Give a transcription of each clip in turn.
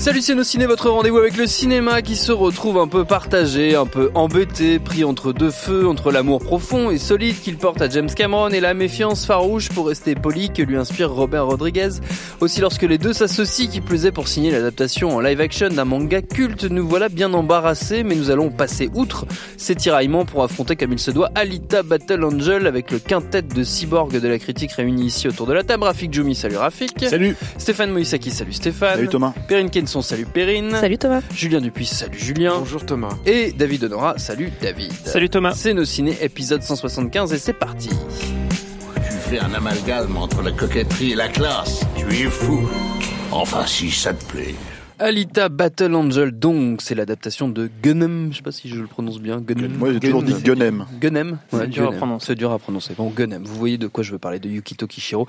Salut c'est nos ciné, votre rendez-vous avec le cinéma qui se retrouve un peu partagé, un peu embêté, pris entre deux feux, entre l'amour profond et solide qu'il porte à James Cameron et la méfiance farouche pour rester poli que lui inspire Robert Rodriguez. Aussi lorsque les deux s'associent qui plaisait pour signer l'adaptation en live action d'un manga culte, nous voilà bien embarrassés mais nous allons passer outre ces tiraillements pour affronter comme il se doit Alita Battle Angel avec le quintet de cyborgs de la critique réunis ici autour de la table. Rafik Djoumi, salut Rafik. Salut. Stéphane Moïsaki, salut Stéphane. Salut Thomas. Perrine Kenson, salut Perrine. Salut Thomas. Julien Dupuis, salut Julien. Bonjour Thomas. Et David Honora, salut David. Salut Thomas. C'est nos ciné épisode 175 et c'est parti. Tu fais un amalgame entre la coquetterie et la classe. Tu es fou. Enfin, si ça te plaît. Alita Battle Angel, donc, c'est l'adaptation de Gunem, je sais pas si je le prononce bien, Gunem. Moi, j'ai toujours dit Gunem. Gunem C'est dur à prononcer. C'est dur à prononcer. Bon, Gunem, vous voyez de quoi je veux parler, de Yukito Kishiro.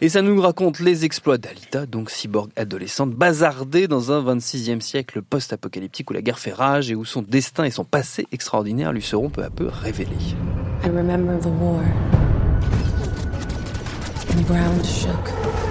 Et ça nous raconte les exploits d'Alita, donc cyborg adolescente, bazardée dans un 26e siècle post-apocalyptique où la guerre fait rage et où son destin et son passé extraordinaire lui seront peu à peu révélés. I remember the war. The ground shook.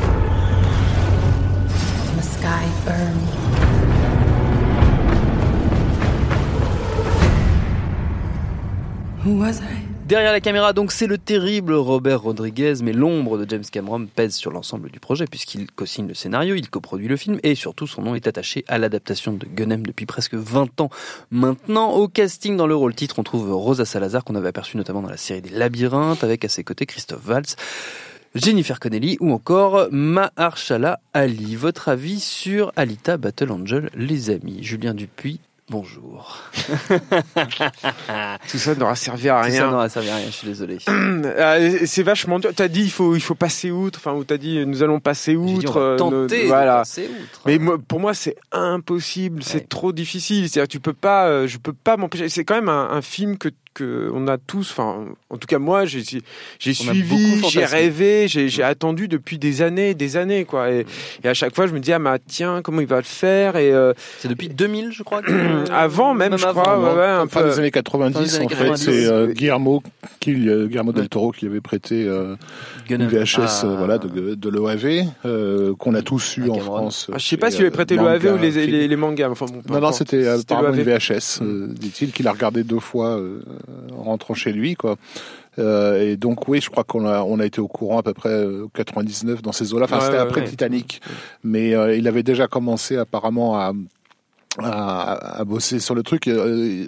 Derrière la caméra, donc, c'est le terrible Robert Rodriguez, mais l'ombre de James Cameron pèse sur l'ensemble du projet, puisqu'il co-signe le scénario, il coproduit le film, et surtout, son nom est attaché à l'adaptation de Gunem depuis presque 20 ans maintenant. Au casting, dans le rôle titre, on trouve Rosa Salazar, qu'on avait aperçu notamment dans la série des Labyrinthes, avec à ses côtés Christophe Valls. Jennifer Connelly ou encore Mahershala Ali. Votre avis sur Alita Battle Angel, les amis Julien Dupuis, bonjour. Tout ça n'aura servi à Tout Ça rien. n'aura servi à rien, je suis désolé. Euh, c'est vachement dur. T'as dit il faut il faut passer outre. Enfin, ou t'as dit nous allons passer J'ai dit, on outre. euh, tenter de passer outre. Mais moi, pour moi, c'est impossible. Ouais. C'est trop difficile. C'est-à-dire, tu peux pas, euh, je peux pas m'empêcher. C'est quand même un, un film que que on a tous. Enfin, en tout cas, moi, j'ai suivi, j'ai rêvé, j'ai j'ai attendu depuis des années, des années, quoi. Et, et à chaque fois, je me dis ah bah tiens, comment il va le faire? Et euh, C'est depuis 2000, je crois. que- avant même, je crois, avant. ouais, ouais, un Fin peu. des années 90, Fin des années en fait, 90. c'est euh, Guillermo, qui, euh, Guillermo del Toro qui avait prêté euh, une. VHS Ah. euh, voilà, de, de l'OAV, euh, qu'on a tous eu À en Cameron. France. Ah, je sais pas s'il avait euh, prêté manga, l'OAV ou les, film. les, les mangas. Enfin, bon, Non, non, c'était apparemment une l'OAV. VHS, euh, dit-il, qu'il a regardé deux fois euh, en rentrant chez lui, quoi. Euh, et donc oui, je crois qu'on a on a été au courant à peu près euh, 99 dans ces eaux-là. Enfin, Ouais, c'était ouais, après ouais. Titanic, mais euh, il avait déjà commencé apparemment à à, à bosser sur le truc. Euh,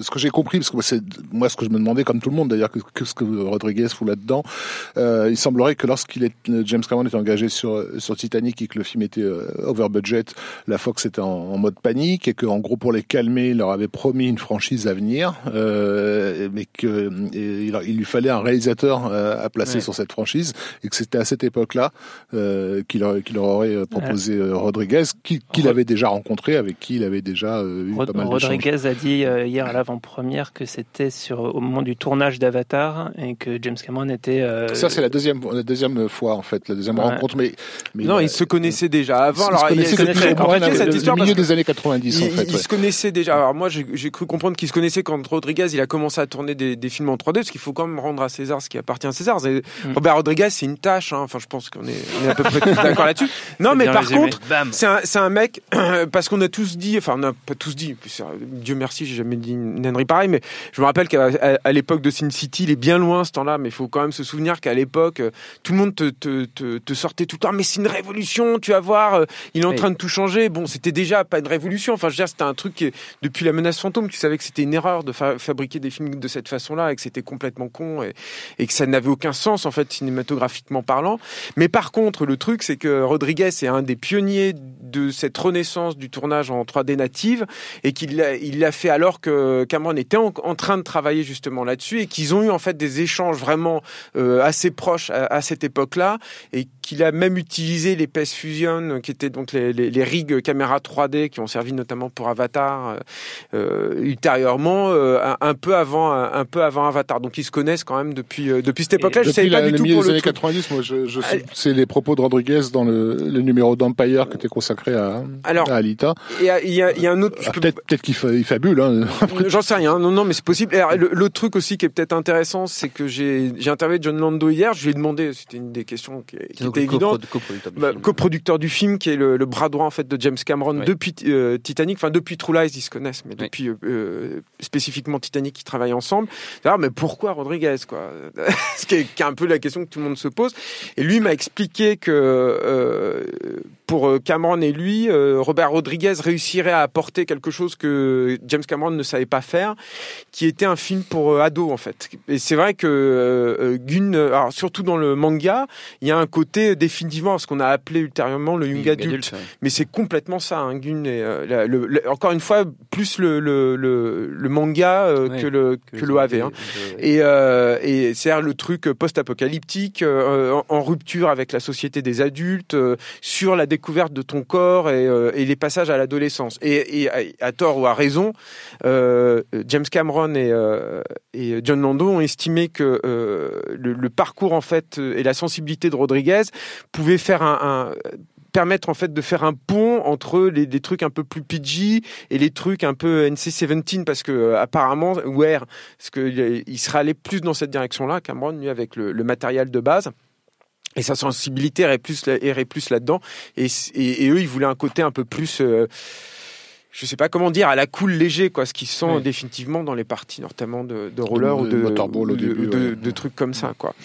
ce que j'ai compris, parce que c'est moi ce que je me demandais, comme tout le monde d'ailleurs, que, que ce que Rodriguez fout là-dedans, euh, il semblerait que lorsqu'il est James Cameron était engagé sur sur Titanic et que le film était euh, over budget, la Fox était en, en mode panique et que en gros pour les calmer, il leur avait promis une franchise à venir, euh, mais que et il, il lui fallait un réalisateur euh, à placer Ouais. sur cette franchise et que c'était à cette époque-là euh, qu'il leur, qu'il leur aurait euh, proposé euh, Rodriguez, qui- qu'il Rod- avait déjà rencontré, avec qui il avait déjà euh, eu Rod- pas mal. Rodriguez a dit euh, hier à l'avant-première que c'était sur au moment du tournage d'Avatar et que James Cameron était. euh, Ça c'est la deuxième la deuxième fois en fait, la deuxième Ouais. rencontre, mais, mais Non, il, ils se connaissaient déjà avant. ils Alors, se il y a- connaissaient se depuis connaissaient au en milieu des années 90 en Ils, fait. ils ouais. se connaissaient déjà. Alors moi, j'ai cru comprendre qu'ils se connaissaient quand Rodriguez il a commencé à tourner des, des films en 3D, parce qu'il faut quand même rendre à César ce qui appartient à César. Mm. Robert Rodriguez, c'est une tâche. hein. Enfin, je pense qu'on est, à peu près tous d'accord là-dessus. Non, mais par résumé. contre, c'est un, c'est un mec parce qu'on a tous dit, enfin, on n'a pas tous dit. Dieu merci, j'ai jamais dit une ânerie pareille, mais je me rappelle qu'à à- à l'époque de Sin City, il est bien loin ce temps-là, mais il faut quand même se souvenir qu'à l'époque, euh, tout le monde te, te, te, te sortait tout le temps. Mais c'est une révolution, tu vas voir. euh, Il est en Oui. train de tout changer. Bon, c'était déjà pas une révolution. Enfin, je veux dire, c'était un truc qui, depuis la menace fantôme, tu savais que c'était une erreur de fa- fabriquer des films de cette façon-là et que c'était complètement con et, et que ça n'avait aucun sens en fait cinématographiquement parlant. Mais par contre, le truc, c'est que Rodriguez est un des pionniers de cette renaissance du tournage en 3D native et qu'il l'a, il fait alors que Cameron était en, en train de travailler justement là-dessus et qu'ils ont eu en fait des échanges vraiment euh, assez proches à, à cette époque-là et qu'il a même utilisé les PS Fusion qui étaient donc les, les, les rigs caméra 3D qui ont servi notamment pour Avatar euh, euh, ultérieurement euh, un, un peu avant un, un peu avant Avatar donc ils se connaissent quand même depuis depuis cette époque-là je savais pas la- du le tout pour des le années truc. 90, moi, je, je sais- Allez. c'est les propos de Rodriguez dans le, le numéro d'Empire qui était consacré à, Alors, à Alita. Et a, il y a, il y a un autre. Ah, peux- peut-être peut-être qu'il fa- il fabule. Hein. J'en sais rien. Non, non, mais c'est possible. Alors, L'autre truc aussi qui est peut-être intéressant, c'est que j'ai j'ai interviewé John Lando hier. Je lui ai demandé, c'était une des questions qui, qui Donc, était évidente. coprodu- coproducteur du Bah, film. coproducteur du film, qui est le, le bras droit en fait de James Cameron Ouais. depuis euh, Titanic, enfin depuis True Lies, ils se connaissent, mais Oui. depuis euh, euh, spécifiquement Titanic, ils travaillent ensemble. D'ailleurs, mais pourquoi Rodriguez quoi? Ce qui est, qui est un peu la question que tout le monde se pose. Et lui m'a expliqué que euh, pour Cameron et lui, euh, Robert Rodriguez réussirait à apporter quelque chose que James Cameron ne savait pas faire, qui était un film pour euh, ados en fait. Et c'est vrai que euh, euh, alors surtout dans le manga, il y a un côté définitivement ce qu'on a appelé ultérieurement le young, adulte. adulte, ouais. Mais c'est complètement ça, hein, Gun. Et, euh, la- le- le- encore une fois, plus le, le, le, le manga euh, Ouais, que le que, l'OAV. Hein. Et, euh, et c'est le truc post-apocalyptique, en, en rupture avec la société des adultes, sur la découverte de ton corps et, et les passages à l'adolescence. Et, et à, tort ou à raison, euh, James Cameron et, euh, John Lando ont estimé que euh, le, parcours en fait et la sensibilité de Rodriguez pouvaient faire un, permettre en fait de faire un pont entre les, trucs un peu plus PG et les trucs un peu NC-17 parce que apparemment Ware parce que il- serait allé plus dans cette direction-là Cameron lui avec le matériel de base et sa sensibilité irait plus irait plus là-dedans et, et, et eux ils voulaient un côté un peu plus euh, je sais pas comment dire, à la cool léger, quoi, ce qui sent Oui. définitivement dans les parties, notamment de, de roller ou de, de, début, de- ouais. de trucs comme ça, quoi.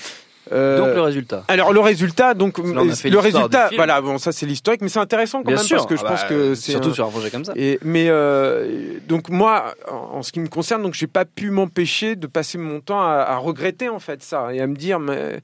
Euh, Donc le résultat. alors le résultat, donc Là, le résultat, voilà, bon ça c'est l'historique, mais c'est intéressant quand Bien même sûr. parce que je Ah pense bah, que c'est surtout un- sur un projet comme ça. et, mais euh, donc moi, en en ce qui me concerne, donc j'ai pas pu m'empêcher de passer mon temps à, à regretter en fait ça et à me dire mais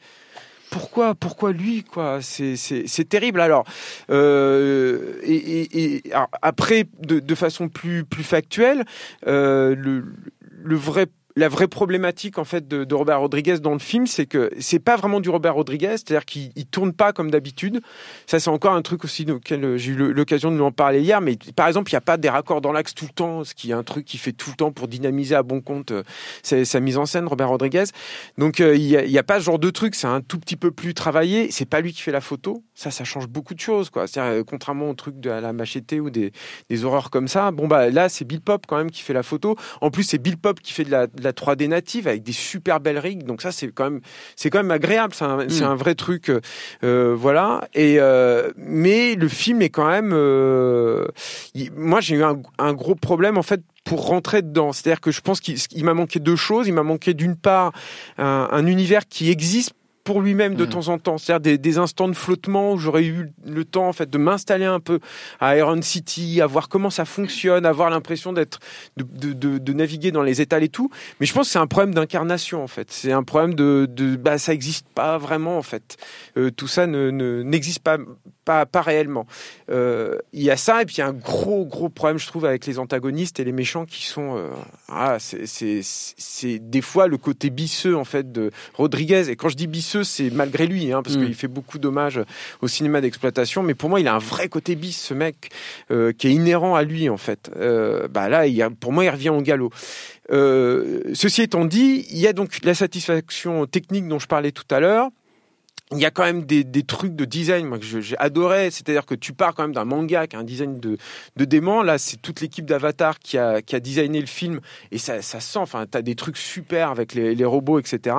pourquoi, pourquoi lui quoi? C'est terrible. Alors euh, et, et- et- après de, de façon plus plus factuelle, euh, le le vrai la vraie problématique en fait de, Robert Rodriguez dans le film, c'est que c'est pas vraiment du Robert Rodriguez, c'est-à-dire qu'il il tourne pas comme d'habitude. Ça, c'est encore un truc aussi auquel euh, j'ai eu l'occasion de lui en parler hier. Mais par exemple, il n'y a pas des raccords dans l'axe tout le temps, ce qui est un truc qu'il fait tout le temps pour dynamiser à bon compte euh, sa, mise en scène, Robert Rodriguez. Donc, euh, il n'y a, pas ce genre de truc. C'est un tout petit peu plus travaillé. C'est pas lui qui fait la photo. Ça, ça change beaucoup de choses, quoi. C'est-à-dire, contrairement au truc de la machete ou des, horreurs comme ça. Bon, bah là, c'est Bill Pop quand même qui fait la photo. En plus, c'est Bill Pop qui fait de la, la 3D native avec des super belles rigs. Donc ça, c'est quand même, c'est quand même agréable. C'est un, un vrai truc, euh, euh, voilà. Et euh, mais le film est quand même. euh, il- moi, j'ai eu un, un gros problème en fait pour rentrer dedans. C'est-à-dire que je pense qu'il il m'a manqué deux choses. Il m'a manqué d'une part un, un univers qui existe pour lui-même de Mhm. temps en temps, c'est-à-dire des, des instants de flottement où j'aurais eu le temps en fait de m'installer un peu à Iron City, à voir comment ça fonctionne, avoir l'impression d'être de, de, de, de naviguer dans les étals et tout. Mais je pense que c'est un problème d'incarnation en fait. C'est un problème de, de bah ça existe pas vraiment en fait. Euh, tout ça ne ne- n'existe pas pas pas réellement. Euh, Il y a ça et puis il y a un gros gros problème je trouve avec les antagonistes et les méchants qui sont euh, ah c'est des fois le côté bisseux en fait de Rodriguez. Et quand je dis bisseux c'est malgré lui hein, parce Mm. qu'il fait beaucoup d'hommages au cinéma d'exploitation. Mais pour moi il a un vrai côté bis ce mec euh, qui est inhérent à lui en fait. Bah là il y a, pour moi il revient au galop. Ceci étant dit il y a donc la satisfaction technique dont je parlais tout à l'heure il y a quand même des, des trucs de design moi que j'ai adoré. C'est-à-dire que tu pars quand même d'un manga qui a un design de, de dément là c'est toute l'équipe d'Avatar qui a, qui a designé le film et ça, ça sent enfin t'as des trucs super avec les, les robots etc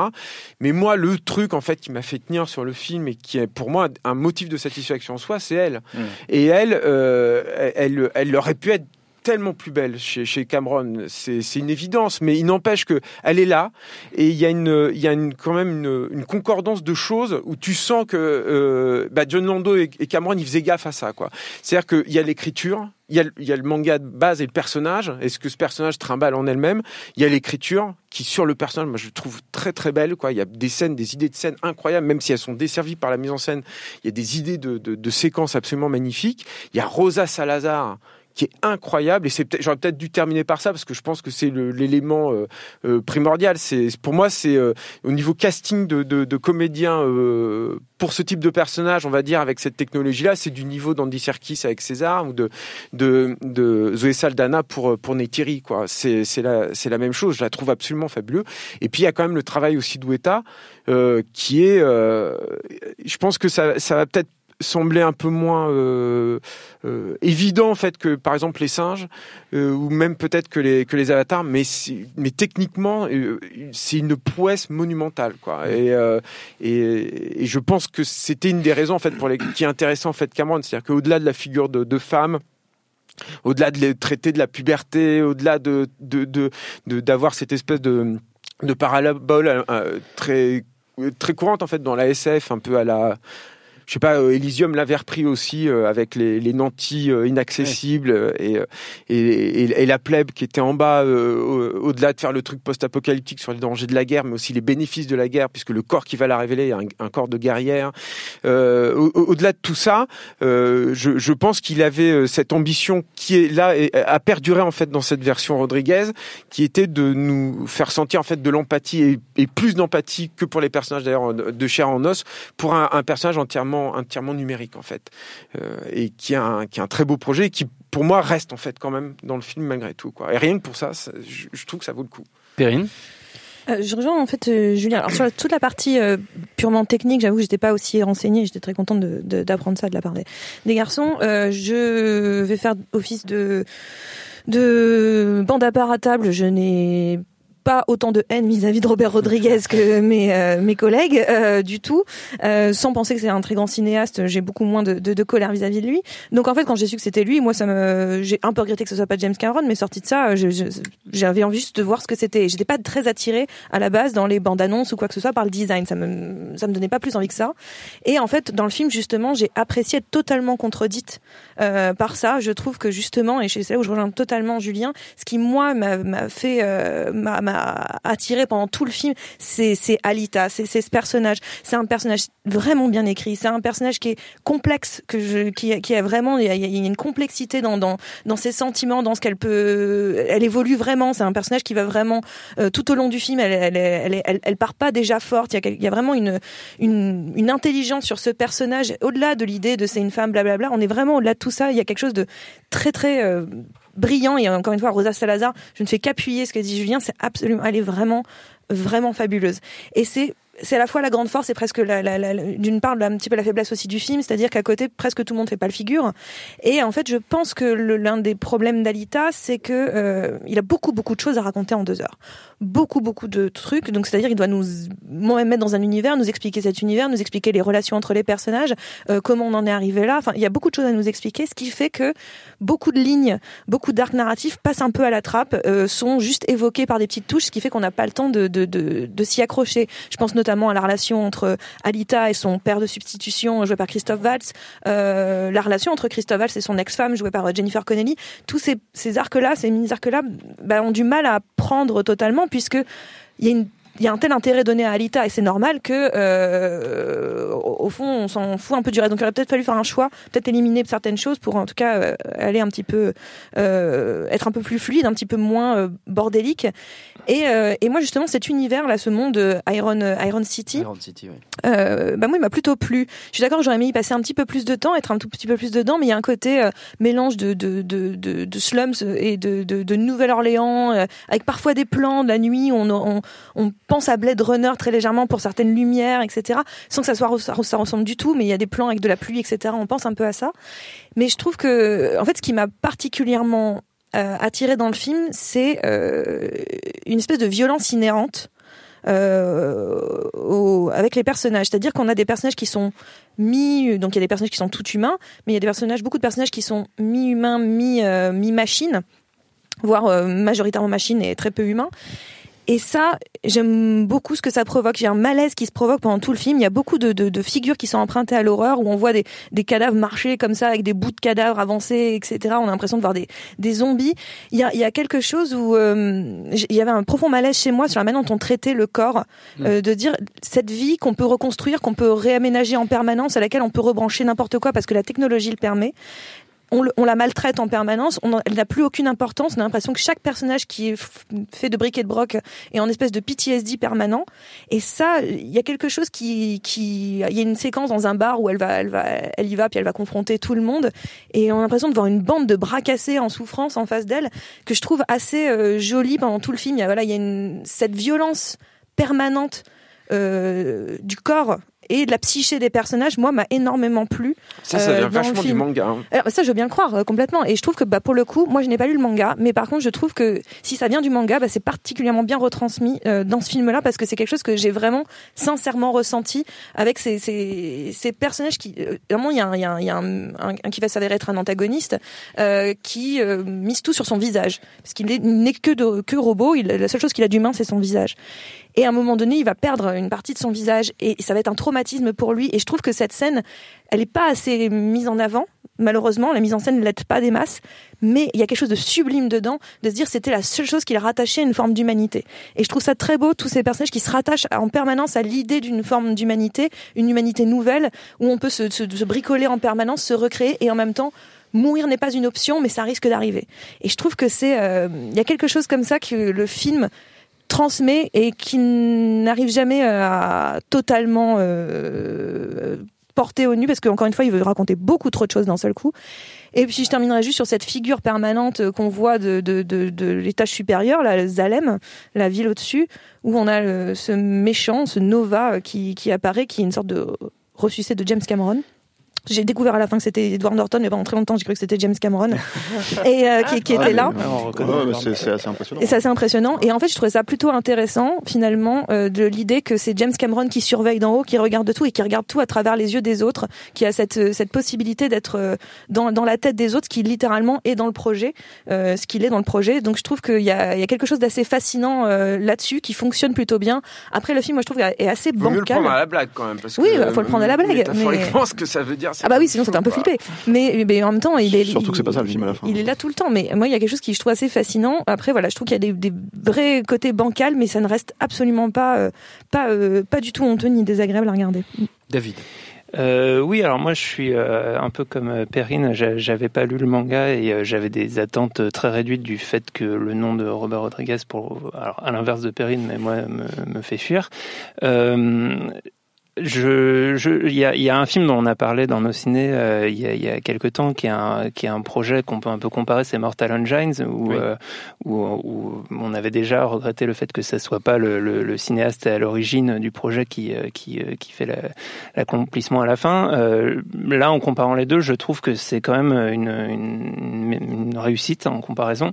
mais moi le truc en fait qui m'a fait tenir sur le film et qui est pour moi un motif de satisfaction en soi c'est elle. Mm. et elle euh, elle elle aurait pu être tellement plus belle chez, Cameron, c'est une évidence, mais il n'empêche que elle est là et il y a une, y a une, quand même une, concordance de choses où tu sens que euh, bah John Lando et, Cameron ils faisaient gaffe à ça quoi. C'est-à-dire qu'il y a l'écriture, il y a, le- manga de base et le personnage, et ce que ce personnage trimballe en elle-même, il y a l'écriture qui sur le personnage, moi je le trouve très très belle quoi. Il y a des scènes, des idées de scènes incroyables, même si elles sont desservies par la mise en scène. Il y a des idées de, de séquences absolument magnifiques. Il y a Rosa Salazar qui est incroyable et c'est peut-être j'aurais peut-être dû terminer par ça parce que je pense que c'est l'élément euh, euh, primordial. C'est pour moi c'est euh, au niveau casting de, de, de comédiens euh, pour ce type de personnage on va dire avec cette technologie là c'est du niveau d'Andy Serkis avec César ou de de, de Zoé Saldana pour pour Neytiri quoi. C'est c'est la c'est la même chose. Je la trouve absolument fabuleux et puis il y a quand même le travail aussi d'Oueta euh, qui est euh, je pense que ça ça va peut-être semblait un peu moins euh, euh, évident en fait que par exemple les singes euh, ou même peut-être que les que les avatars mais mais techniquement c'est une prouesse monumentale quoi. Et, euh, et et je pense que c'était une des raisons en fait pour les qui intéressait en fait Cameron. C'est-à-dire qu'au-delà de la figure de, de femme au-delà de les traiter de la puberté au-delà de de d'avoir cette espèce de de parabole très très courante en fait dans la SF un peu à la je sais pas, euh, Elysium l'avait repris aussi euh, avec les, les nantis euh, inaccessibles et, et, et, et la plèbe qui était en bas, au- au-delà de faire le truc post-apocalyptique sur les dangers de la guerre, mais aussi les bénéfices de la guerre, puisque le corps qui va la révéler est un, un corps de guerrière. Euh, au- au- au-delà de tout ça, euh, je, je pense qu'il avait cette ambition qui est là et a perduré en fait dans cette version Rodriguez, qui était de nous faire sentir en fait de l'empathie et, et plus d'empathie que pour les personnages d'ailleurs de chair en os pour un, un personnage entièrement entièrement numérique en fait Euh, et qui a un qui a un très beau projet et qui pour moi reste en fait quand même dans le film malgré tout quoi et rien que pour ça, ça je, je trouve que ça vaut le coup Perrine? Euh, je rejoins en fait euh, Julien. Alors sur la- toute la partie euh, purement technique, j'avoue, que j'étais pas aussi renseignée. J'étais très contente de- de- d'apprendre ça de la part des, des garçons. Euh, je vais faire office de de bande à part à table. Je n'ai pas autant de haine vis-à-vis de Robert Rodriguez que mes euh, mes collègues euh, du tout. Euh, sans penser que c'est un très grand cinéaste, j'ai beaucoup moins de, de, de colère vis-à-vis de lui. Donc en fait, quand j'ai su que c'était lui, moi ça me j'ai un peu regretté que ce soit pas James Cameron, mais sorti de ça, je- j'avais envie juste de voir ce que c'était. J'étais pas très attirée à la base dans les bandes annonces ou quoi que ce soit par le design. Ça me ça me donnait pas plus envie que ça. Et en fait, dans le film justement, j'ai apprécié être totalement contredite euh, par ça. Je trouve que justement, et c'est là où je rejoins totalement Julien, ce qui moi m'a fait euh, m'a attiré pendant tout le film, c'est Alita, c'est ce personnage. C'est un personnage vraiment bien écrit. C'est un personnage qui est complexe, que je qui qui a vraiment il y a, y a une complexité dans dans dans ses sentiments, dans ce qu'elle peut, elle évolue vraiment. C'est un personnage qui va vraiment euh, tout au long du film, elle elle elle, elle, elle, part pas déjà forte. Il y a, il y a vraiment une, une une intelligence sur ce personnage au-delà de l'idée de c'est une femme, blablabla. On est vraiment au-delà de ça. Il y a quelque chose de très très euh, brillant. Et encore une fois, Rosa Salazar, je ne fais qu'appuyer ce que dit Julien. C'est absolument, elle est vraiment vraiment fabuleuse. Et c'est c'est à la fois la grande force et presque la, la, la- d'une part un petit peu la faiblesse aussi du film, c'est-à-dire qu'à côté presque tout le monde fait pas le figure. Et en fait, je pense que l'un des problèmes d'Alita, c'est que euh, il a beaucoup beaucoup de choses à raconter en deux heures, beaucoup beaucoup de trucs. Donc c'est-à-dire il doit nous mettre dans un univers, nous expliquer cet univers, nous expliquer les relations entre les personnages, euh, comment on en est arrivé là. Enfin, il y a beaucoup de choses à nous expliquer, ce qui fait que beaucoup de lignes, beaucoup d'arcs narratifs passent un peu à la trappe, euh, sont juste évoqués par des petites touches, ce qui fait qu'on n'a pas le temps de, de, de, de s'y accrocher. Je pense notamment à la relation entre Alita et son père de substitution joué par Christophe Waltz, euh, la relation entre Christophe Waltz et son ex-femme jouée par Jennifer Connelly. Tous ces, ces arcs-là, ces mini-arcs-là, bah, ont du mal à prendre totalement puisque il y a une il y a un tel intérêt donné à Alita et c'est normal que euh, au fond on s'en fout un peu du reste donc il aurait peut-être fallu faire un choix peut-être éliminer certaines choses pour en tout cas euh, aller un petit peu euh, être un peu plus fluide un petit peu moins euh, bordélique et, euh, et moi justement cet univers là ce monde Iron Iron City Iron City, oui. bah moi il m'a plutôt plu. Je suis d'accord, j'aurais aimé y passer un petit peu plus de temps, être un tout petit peu plus dedans, mais il y a un côté mélange de de, de, de de slums et de de, Nouvelle-Orléans, avec parfois des plans de la nuit. On, on on pense à Blade Runner très légèrement pour certaines lumières, etc. Sans que ça soit ça, ressemble du tout, mais il y a des plans avec de la pluie, etc. On pense un peu à ça. Mais je trouve que en fait ce qui m'a particulièrement euh, attiré dans le film, c'est euh, une espèce de violence inhérente euh, au- avec les personnages. C'est-à-dire qu'on a des personnages qui sont mi, donc il y a des personnages qui sont tout humains, mais il y a des personnages, beaucoup de personnages qui sont mi-humains, mi, euh, mi-machine, voire euh, majoritairement machine et très peu humain. Et ça, j'aime beaucoup ce que ça provoque. J'ai un malaise qui se provoque pendant tout le film. Il y a beaucoup de, de, de figures qui sont empruntées à l'horreur, où on voit des, des cadavres marcher comme ça, avec des bouts de cadavres avancés, etc. On a l'impression de voir des, des zombies. Il y a, il y a quelque chose où euh, il y avait un profond malaise chez moi sur la manière dont on traitait le corps, euh, de dire cette vie qu'on peut reconstruire, qu'on peut réaménager en permanence, à laquelle on peut rebrancher n'importe quoi parce que la technologie le permet on, la maltraite en permanence, elle n'a plus aucune importance, on a l'impression que chaque personnage qui est fait de briques et de broc est en espèce de PTSD permanent. Et ça, il y a quelque chose qui, il y a une séquence dans un bar où elle va, elle y va, puis elle va confronter tout le monde, et on a l'impression de voir une bande de bras cassés en souffrance en face d'elle, que je trouve assez euh, jolie pendant tout le film. Il y a, voilà, il y a cette violence permanente euh, du corps et de la psyché des personnages, moi, m'a énormément plu. Ça, ça Euh, vient vachement du manga. hein. Alors, ça, je veux bien croire euh, complètement. Et je trouve que, bah, pour le coup, moi, je n'ai pas lu le manga, mais par contre, je trouve que si ça vient du manga, bah, c'est particulièrement bien retransmis euh, dans ce film-là parce que c'est quelque chose que j'ai vraiment sincèrement ressenti avec ces, ces, ces personnages qui, vraiment, il y a, un, y a, un, il y a un, un- qui va s'avérer être un antagoniste euh, qui euh, mise tout sur son visage parce qu'il est- il n'est que de, que robot. Il, la seule chose qu'il a d'humain, c'est son visage. Et à un moment donné, il va perdre une partie de son visage et ça va être un traumatisme pour lui. Et je trouve que cette scène, elle n'est pas assez mise en avant. Malheureusement, la mise en scène ne l'aide pas des masses, mais il y a quelque chose de sublime dedans, de se dire c'était la seule chose qui le rattachait à une forme d'humanité. Et je trouve ça très beau, tous ces personnages qui se rattachent en permanence à l'idée d'une forme d'humanité, une humanité nouvelle, où on peut se, bricoler en permanence, se recréer, et en même temps, mourir n'est pas une option, mais ça risque d'arriver. Et je trouve que c'est, euh, il y a quelque chose comme ça que le film transmet et qui n'arrive jamais à totalement euh, porter au nu parce qu'encore une fois il veut raconter beaucoup trop de choses d'un seul coup. Et puis je terminerai juste sur cette figure permanente euh, qu'on voit de, de, de, l'étage supérieur la Zalem la ville au-dessus où on a le- ce méchant ce Nova euh, qui, qui apparaît qui est une sorte de ressuscité de James Cameron j'ai découvert à la fin que c'était Edward Norton, mais pendant très longtemps, j'ai cru que c'était James Cameron, et euh, qui, qui était là. Le c'est assez impressionnant. Et c'est assez impressionnant. Et en fait, je trouvais ça plutôt intéressant, finalement, euh, de l'idée que c'est James Cameron qui surveille d'en haut, qui regarde tout et qui regarde tout à travers les yeux des autres, qui a cette, euh, cette possibilité d'être euh, dans, dans la tête des autres, qui littéralement est dans le projet, euh, ce qu'il est dans le projet. Donc je trouve qu'il y a, il y a quelque chose d'assez fascinant euh, là-dessus, qui fonctionne plutôt bien. Après, le film, moi, je trouve, est assez Vaut mieux le bancal. prendre à la blague quand même. Parce Oui, bah, faut le prendre à la blague, mais- ce que ça veut dire. Ah bah oui, sinon c'était un peu flippé. Mais, mais en même temps, il est Surtout que c'est pas ça, le film, à la fin. Il est là tout le temps. Mais moi, il y a quelque chose qui je trouve assez fascinant. Après, voilà, je trouve qu'il y a des, des vrais côtés bancals, mais ça ne reste absolument pas, euh, pas, euh, pas du tout honteux ni désagréable à regarder. David. Euh, oui, alors moi je suis euh, un peu comme Perrine, j'a- j'avais pas lu le manga et euh, j'avais des attentes très réduites du fait que le nom de Robert Rodriguez, pour, alors à l'inverse de Perrine, mais moi me, me fait fuir. Je, je, il y a, y a un film dont on a parlé dans nos ciné euh, il, y a, y a quelques temps qui est un, qui est un projet qu'on peut un peu comparer, c'est Mortal Engines où, Oui. euh, où, où on avait déjà regretté le fait que ça soit pas le, le, le cinéaste à l'origine du projet qui, euh, qui, euh, qui fait la, l'accomplissement à la fin. Euh, là, en comparant les deux, je trouve que c'est quand même une, une, une réussite en comparaison,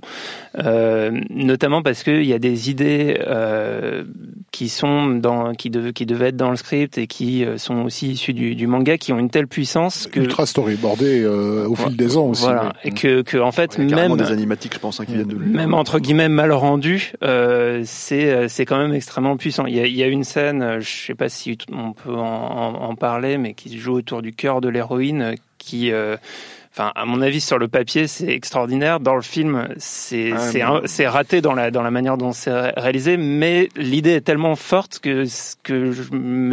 euh, notamment parce qu'il y a des idées euh, qui sont dans, qui, dev- qui devaient être dans le script et qui euh, sont aussi issues du, du manga, qui ont une telle puissance que Ultra storyboardé euh, au fil des ans aussi. voilà, et que, que en fait carrément même des animatiques, je pense, hein, qui viennent de même entre guillemets mal rendu, euh, c'est euh, c'est quand même extrêmement puissant. Il y a, il y a une scène, je sais pas si on peut en, en- en parler, mais qui se joue autour du cœur de l'héroïne, qui euh, Enfin, à mon avis, sur le papier, c'est extraordinaire. Dans le film, c'est Ah, mais- raté dans la dans la manière dont c'est ré- réalisé, mais l'idée est tellement forte que que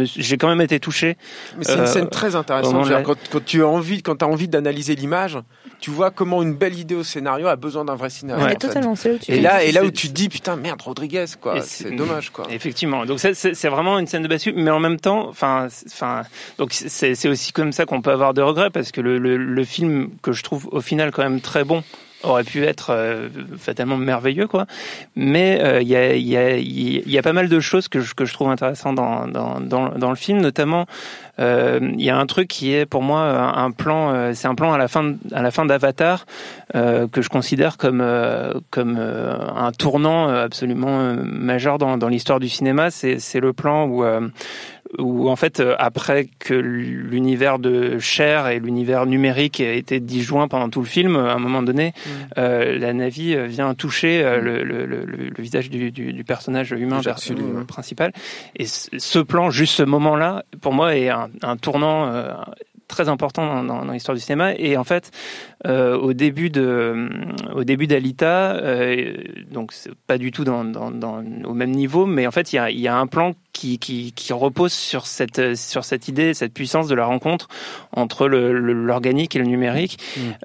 j'ai quand même été touché. Mais c'est une Euh, scène très au intéressante. dire, Quand, quand tu as envie, quand as envie d'analyser l'image, tu vois comment une belle idée au scénario a besoin d'un vrai scénario. Ouais. Totalement, là tu Et là, et là où tu te dis putain merde Rodriguez quoi, c'est dommage quoi. Effectivement. Donc c'est- vraiment une scène de bascule, mais en même temps, enfin, c'est- enfin, donc c'est c'est aussi comme ça qu'on peut avoir de regrets parce que le, le, le film que je trouve au final quand même très bon aurait pu être euh, fatalement merveilleux quoi. Mais euh, il y, a, y, a, y a pas mal de choses que je, que je trouve intéressantes dans, dans, dans, le film notamment euh, il y a un truc qui est pour moi un, un plan c'est un plan à la fin à la fin d'Avatar que je considère comme comme un tournant absolument majeur dans, dans l'histoire du cinéma. C'est c'est le plan où où en fait euh, après que l'univers de Cher et l'univers numérique ait été disjoints pendant tout le film à un moment donné euh, la Navi euh, vient toucher le, le, le, le visage du, du, du personnage humain euh, ouais. principal. Et ce, plan juste ce moment là pour moi est un, un tournant euh, très important dans, dans, dans l'histoire du cinéma. Et en fait euh, au début de au début d'Alita euh, donc c'est pas du tout dans, dans, dans, au même niveau mais en fait il y a, il y a un plan qui, qui, qui repose sur cette sur cette idée cette puissance de la rencontre entre le- le- l'organique et le numérique.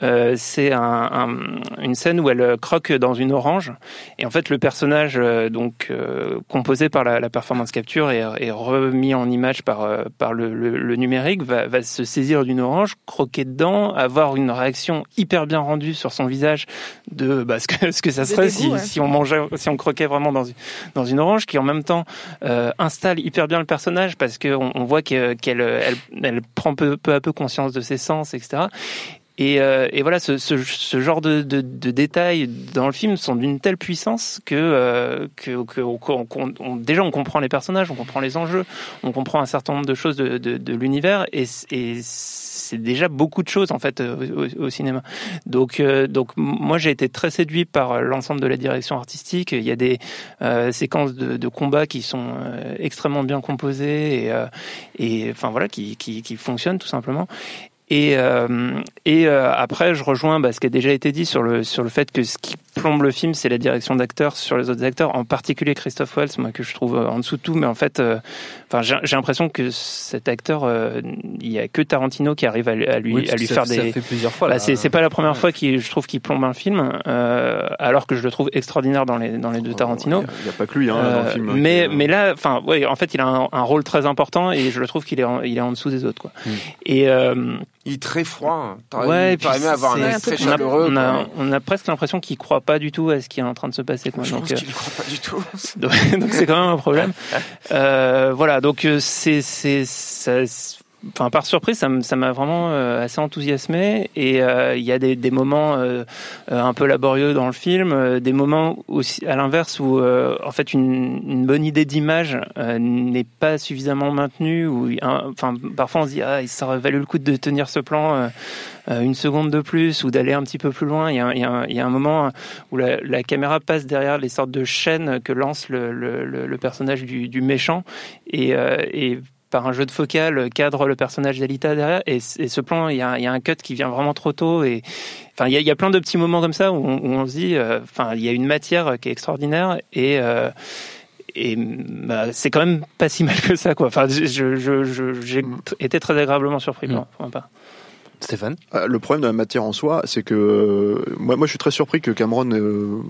Euh, c'est un, un- une scène où elle croque dans une orange. Et en fait le personnage euh, donc euh, composé par la, la performance capture et, et remis en image par euh, par le, le, le numérique va, va se saisir d'une orange croquer dedans avoir une réaction hyper bien rendue sur son visage de bah, ce que ce que ça serait dégoût, si, si on mangeait si on croquait vraiment dans une dans une orange qui en même temps euh, installe hyper bien le personnage parce qu'on on voit que- qu'elle elle, elle prend peu à peu conscience de ses sens, etc. Et, euh, et voilà, ce, ce, ce genre de, de, de détails dans le film sont d'une telle puissance que, euh, que, que on- qu'on- on- déjà on comprend les personnages, on comprend les enjeux, on comprend un certain nombre de choses de, de, l'univers, et, et c'est déjà beaucoup de choses en fait euh, au, au cinéma. Donc, euh, donc moi j'ai été très séduit par l'ensemble de la direction artistique. Il y a des euh, séquences de, de combat qui sont euh, extrêmement bien composées et, euh, et enfin voilà qui, qui, qui fonctionnent tout simplement. Et, euh, et euh, après, je rejoins bah, ce qui a déjà été dit sur le sur le fait que ce qui plombe le film, c'est la direction d'acteurs sur les autres acteurs, en particulier Christophe Waltz, moi que je trouve euh, en dessous de tout. Mais en fait, euh, enfin, j'ai j'ai l'impression que cet acteur, euh, il y a que Tarantino qui arrive à, lui- à lui Oui, parce à que lui ça- faire ça des. fait plusieurs fois. Bah, c'est pas la première fois qu'il je trouve qu'il plombe un film, euh, alors que je le trouve extraordinaire dans les dans les deux Tarantino. Il n'y a, pas que lui hein, dans le film. mais qui, euh, mais là, enfin, ouais, en fait, il a un, un rôle très important et je le trouve qu'il est en, il est en dessous des autres, quoi. Mm. Et euh, Il est très froid. hein. Ouais, avoir un très on a- chaleureux. On a, quoi. on a presque l'impression qu'il croit pas du tout à ce qui est en train de se passer, quoi. Je Donc, pense euh, qu'il ne croit pas du tout. donc c'est quand même un problème. Euh, voilà, donc euh, c'est c'est ça- Enfin, par surprise, ça ça m'a vraiment euh, assez enthousiasmé. Et euh, il y a des, moments euh, un peu laborieux dans le film, des moments aussi à l'inverse où en fait une, bonne idée d'image n'est pas suffisamment maintenue. Ou enfin, parfois on se dit ah, il aurait valu le coup de tenir ce plan. une seconde de plus ou d'aller un petit peu plus loin. Il y a, un- moment où la, caméra passe derrière les sortes de chaînes que lance le, personnage du, méchant et par un jeu de focal cadre le personnage d'Alita derrière et, ce plan il y, a, il y a un cut qui vient vraiment trop tôt et enfin il y a, il y a plein de petits moments comme ça où on, où on se dit euh, enfin il y a une matière qui est extraordinaire et euh, et bah, c'est quand même pas si mal que ça quoi. Enfin je, je, je- j'ai été très agréablement surpris pour, pour ma part. Stéphane? Euh, Le problème de la matière en soi, c'est que euh, moi, moi, je suis très surpris que Cameron euh,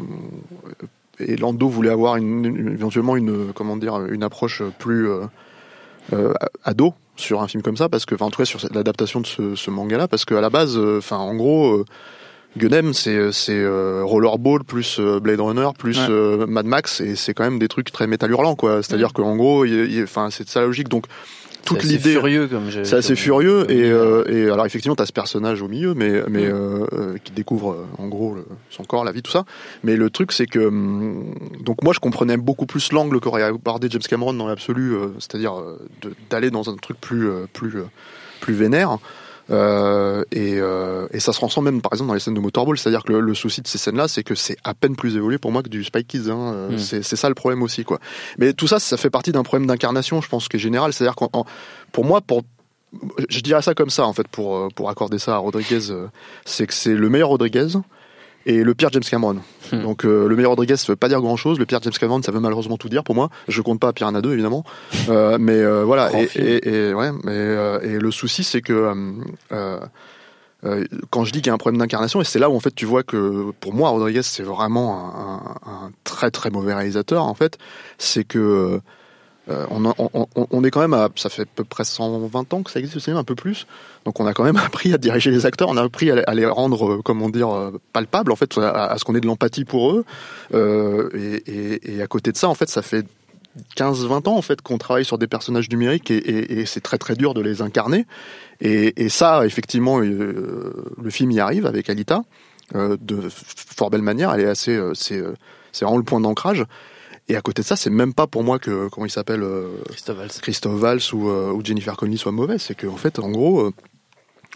et Lando voulaient avoir une, une- éventuellement une, comment dire, une approche plus euh, euh, ado sur un film comme ça, parce que, enfin, en tout cas, sur l'adaptation de ce, ce manga-là, parce qu'à la base, euh, enfin, en gros. euh, Gunem, c'est c'est euh, Rollerball plus Blade Runner plus Ouais. Mad Max et c'est quand même des trucs très métal hurlant quoi. C'est-à-dire qu'en gros, enfin c'est de sa logique. Donc toute C'est assez l'idée furieux comme j'ai- c'est assez comme- furieux et, euh, et alors effectivement t'as ce personnage au milieu mais mais euh, euh, qui découvre euh, en gros le- son corps la vie tout ça. Mais le truc c'est que hum, donc moi je comprenais beaucoup plus l'angle qu'aurait abordé James Cameron dans l'absolu euh, c'est-à-dire euh, d'aller dans un truc plus euh, plus euh, plus vénère euh, et, euh, et ça se ressent même par exemple dans les scènes de Motorball c'est-à-dire que le, le souci de ces scènes-là c'est que c'est à peine plus évolué pour moi que du Spy Kids hein. Euh, Mm. c'est ça le problème aussi quoi mais tout ça ça fait partie d'un problème d'incarnation je pense qui est général c'est-à-dire qu'en en- pour moi pour je dirais ça comme ça en fait pour euh, pour accorder ça à Rodriguez euh, c'est que c'est le meilleur Rodriguez et le pire James Cameron. Hmm. Donc euh, le meilleur Rodriguez ça veut pas dire grand chose, le pire James Cameron ça veut malheureusement tout dire pour moi. Je compte pas Piranha 2 évidemment, Euh, mais euh, voilà et, film. et, et- ouais mais et le souci c'est que quand je dis qu'il y a un problème d'incarnation, et c'est là où en fait tu vois que pour moi Rodriguez c'est vraiment un, un- un très très mauvais réalisateur en fait, c'est que euh, on, est quand même à, ça fait à peu près 120 ans que ça existe le cinéma, un peu plus. Donc on a quand même appris à diriger les acteurs, on a appris à, les- rendre, euh, comment dire, euh, palpables en fait, à, ce qu'on ait de l'empathie pour eux. Et, à côté de ça, en fait, ça fait 15-20 ans en fait qu'on travaille sur des personnages numériques et, c'est très très dur de les incarner. Et, ça, effectivement, le film y arrive avec Alita de fort belle manière. Elle est assez, c'est vraiment le point d'ancrage. Et à côté de ça, c'est même pas pour moi que comment il s'appelle euh, Christophe Valls. Christophe Valls ou, euh, ou Jennifer Connelly soit mauvais. C'est qu'en fait, en gros, euh,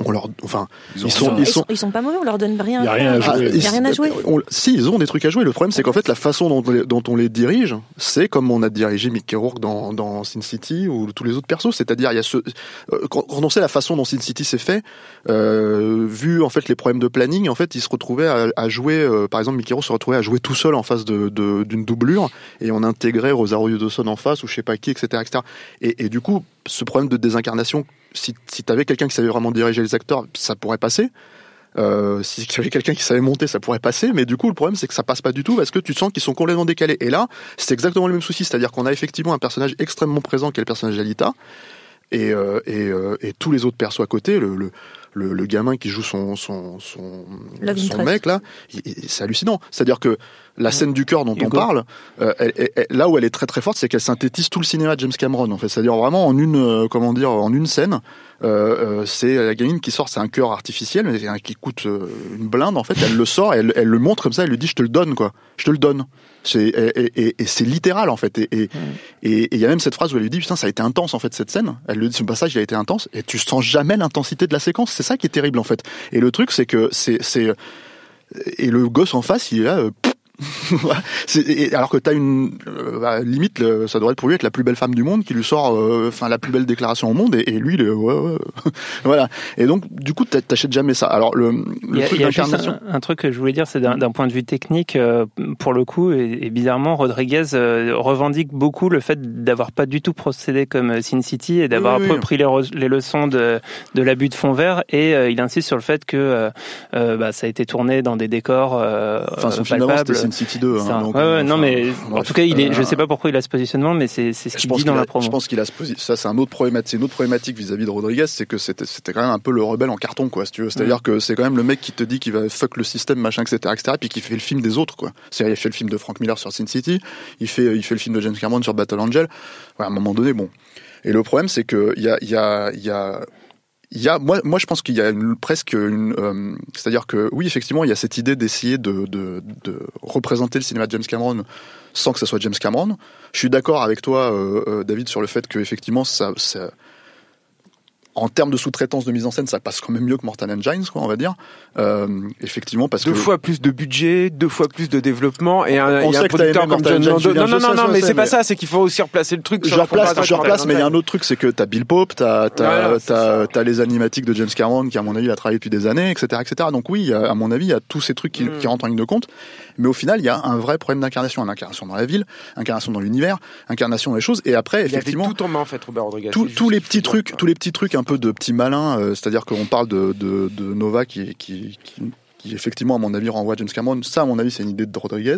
on leur, enfin, ils, ont sont, ils Ils sont, ils sont pas mauvais, on leur donne rien. Y a à rien à jouer. Il y a rien à jouer. on- si, ils ont des trucs à jouer. Le problème, c'est qu'en fait, la façon dont on les, dont on les dirige, c'est comme on a dirigé Mickey Rourke dans, dans Sin City ou tous les autres persos. C'est-à-dire, il y a ce, euh, quand, quand on sait la façon dont Sin City s'est fait, euh, vu en fait les problèmes de planning, en fait, il se retrouvait à, à jouer, euh, par exemple, Mickey Rourke se retrouvait à jouer tout seul en face de, de- d'une doublure et on intégrait Rosario Dawson en face ou je sais pas qui, etc., etc. Et, et du coup, ce problème de désincarnation, si, si t'avais quelqu'un qui savait vraiment diriger les acteurs, ça pourrait passer. Euh, si tu avais quelqu'un qui savait monter, ça pourrait passer, mais du coup, le problème, c'est que ça passe pas du tout parce que tu sens qu'ils sont complètement décalés. Et là, c'est exactement le même souci, c'est-à-dire qu'on a effectivement un personnage extrêmement présent qui est le personnage d'Alita, et, euh, et, euh, et tous les autres persos à côté, le, le, le, le gamin qui joue son son son, mec là, c'est hallucinant. C'est-à-dire que la scène du cœur dont on parle, euh, elle- elle- elle- là où elle est très très forte, c'est qu'elle synthétise tout le cinéma de James Cameron. En fait, c'est-à-dire vraiment en une euh, comment dire en une scène, euh, c'est la gamine qui sort, c'est un cœur artificiel mais qui coûte une blinde. En fait, elle le sort, elle, elle le montre comme ça, elle lui dit je te le donne quoi, je te le donne. C'est et, et- et- et c'est littéral en fait. Et il y a même cette phrase où elle lui dit putain ça a été intense en fait cette scène. Elle lui dit ce passage il a été intense et tu sens jamais l'intensité de la séquence. C'est ça qui est terrible en fait. Et le truc c'est que c'est c'est et le gosse en face il est là. alors que t'as une euh, bah, limite le- ça devrait être pour lui être la plus belle femme du monde qui lui sort euh, enfin la plus belle déclaration au monde et, et lui est, ouais, ouais. voilà et donc du coup t'a- t'achètes jamais ça alors le, le Il y a, truc y a juste d'incarnation un, un truc que je voulais dire, c'est d'un point de vue technique, euh, pour le coup, et, et bizarrement, Rodriguez euh, revendique beaucoup le fait d'avoir pas du tout procédé comme euh, Sin City et d'avoir Oui, un peu oui. pris les, les leçons de, de l'abus de fond vert. Et euh, il insiste sur le fait que euh, euh, bah, ça a été tourné dans des décors euh, enfin son euh, film Sin City 2 hein, donc, Ouais, ouais, euh, non, mais en tout cas, il est, je sais pas pourquoi il a ce positionnement, mais c'est ce qu'il dit dans qu'il a- la promo. Je pense qu'il a ce posi- ça c'est un autre problématique, une autre problématique vis-à-vis de Rodriguez, c'est que c'était quand même un peu le rebelle en carton quoi, si tu veux. C'est-à-dire Mm. que c'est quand même le mec qui te dit qu'il va fuck le système machin etc etc puis qui fait le film des autres quoi. C'est il fait le film de Frank Miller sur Sin City, il fait il fait le film de James Cameron sur Battle Angel. Ouais, à un moment donné bon. Et le problème c'est que il y a il y a il y a il y a, moi, moi, je pense qu'il y a une- presque une, euh, c'est-à-dire que oui, effectivement, il y a cette idée d'essayer de, de, de représenter le cinéma de James Cameron sans que ça soit James Cameron. Je suis d'accord avec toi, euh, euh, David, sur le fait que effectivement, ça, ça, en termes de sous-traitance de mise en scène, ça passe quand même mieux que Mortal Engines, quoi, on va dire. Euh, effectivement, parce Deux que fois plus de budget, deux fois plus de développement et un, On un sait que t'as producteur comme John Engines, Non, non, non, non, mais c'est pas ça, c'est qu'il faut aussi replacer le truc je replace, je replace, mais il y a un autre truc, c'est que t'as Bill Pope, t'as, t'as, c'est t'as, les animatiques de James Cameron qui, à mon avis, a travaillé depuis des années, etc., etc. Donc oui, il à mon avis, il y a tous ces trucs qui, Mm. qui rentrent en ligne de compte. Mais au final, il y a un vrai problème d'incarnation, une incarnation dans la ville, incarnation dans l'univers, incarnation dans les choses. Et après, Il effectivement, tout en main en fait, Robert Rodriguez. tous les petits trucs, tous les petits trucs un peu de petits malins, euh, c'est-à-dire qu'on parle de, Nova qui, effectivement, à mon avis, renvoie James Cameron. Ça, à mon avis, c'est une idée de Rodriguez.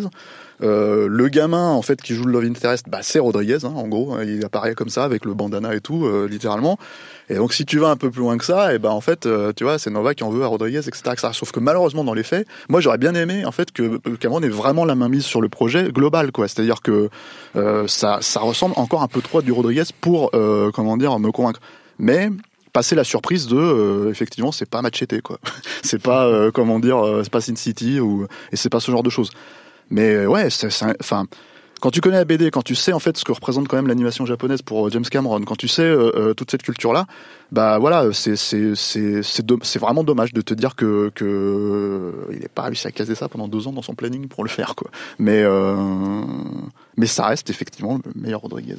Euh, le gamin, en fait, qui joue le Love Interest, bah, c'est Rodriguez, hein, en gros. Il apparaît comme ça, avec le bandana et tout, euh, littéralement. Et donc, si tu vas un peu plus loin que ça, et ben, en fait, tu vois, c'est Nova qui en veut à Rodriguez, etc.. Sauf que malheureusement, dans les faits, moi, j'aurais bien aimé, en fait, que Cameron ait vraiment la main mise sur le projet global, quoi. C'est-à-dire que ça, ressemble encore un peu trop à du Rodriguez pour, comment dire, me convaincre. Mais passer la surprise de euh, effectivement c'est pas Machete quoi c'est pas euh, comment dire euh, c'est pas Sin City ou et c'est pas ce genre de choses mais euh, ouais c'est enfin quand tu connais la BD, quand tu sais en fait ce que représente quand même l'animation japonaise pour euh, James Cameron, quand tu sais euh, toute cette culture là, bah voilà, c'est c'est c'est c'est vraiment dommage de te dire que que il n'est pas réussi à caser ça pendant deux ans dans son planning pour le faire quoi. Mais euh, mais ça reste effectivement le meilleur Rodriguez.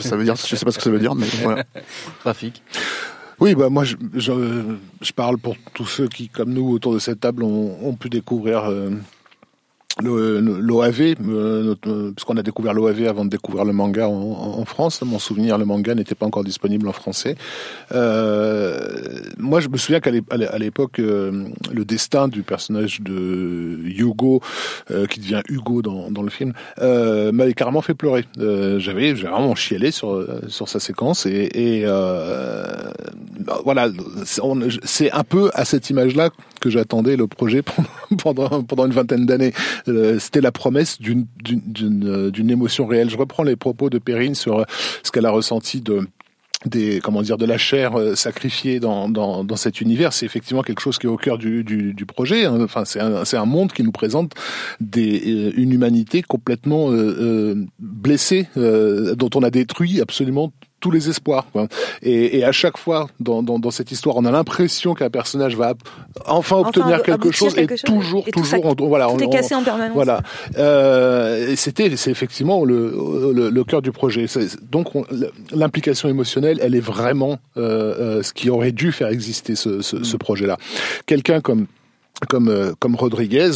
Ça veut dire, je sais pas ce que ça veut dire, mais voilà. Trafic. Oui, bah moi je, je, je parle pour tous ceux qui, comme nous, autour de cette table, ont, ont pu découvrir euh, l'OAV, euh, euh, puisqu'on a découvert l'OAV avant de découvrir le manga en, en- France. À mon souvenir, le manga n'était pas encore disponible en français. Euh, moi, je me souviens qu'à l'époque, euh, le destin du personnage de Hugo, euh, qui devient Hugo dans, dans le film, euh, m'avait carrément fait pleurer. Euh, j'avais, vraiment chialé sur sur sa séquence et, et bah, voilà, c'est un peu à cette image-là que j'attendais le projet pendant pendant, pendant une vingtaine d'années. C'était la promesse d'une émotion réelle. Je reprends les propos de Perrine sur ce qu'elle a ressenti de des comment dire de la chair euh, sacrifiée dans, dans, dans cet univers c'est effectivement quelque chose qui est au cœur du, du, projet hein. enfin c'est un, c'est un monde qui nous présente des euh, une humanité complètement euh, euh, blessée dont on a détruit absolument tous les espoirs quoi. Et, et à chaque fois dans, dans, dans cette histoire on a l'impression qu'un personnage va enfin obtenir quelque chose quelque et chose, toujours et tout ça- toujours on- voilà Tout on- est on- cassé en permanence. voilà. Euh, c'était, c'est effectivement le, le, le cœur du projet. Donc, on- l'implication émotionnelle, elle est vraiment euh, euh, ce qui aurait dû faire exister ce, ce, ce projet-là. Quelqu'un comme comme euh, comme Rodriguez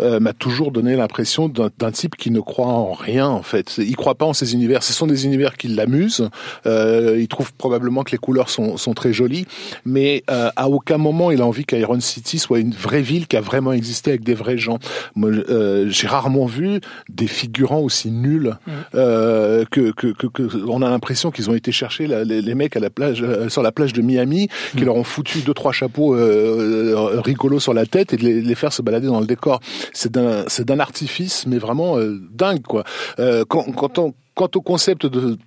euh, m'a toujours donné l'impression d'un type qui ne croit en rien en fait. Il croit pas en ces univers. Ce sont des univers qui l'amusent. Euh, il trouve probablement que les couleurs sont sont très jolies, mais euh, à aucun moment il a envie qu'Iron City soit une vraie ville qui a vraiment existé avec des vrais gens. Moi, euh, j'ai rarement vu des figurants aussi nuls euh, que, que, que, que- on a l'impression qu'ils ont été chercher la- les, les mecs à la plage euh, sur la plage de Miami, qui leur ont foutu deux trois chapeaux rigolos sur la tête et de les, faire se balader dans le décor. C'est d'un artifice mais vraiment euh, dingue quoi. Euh, quant au concept de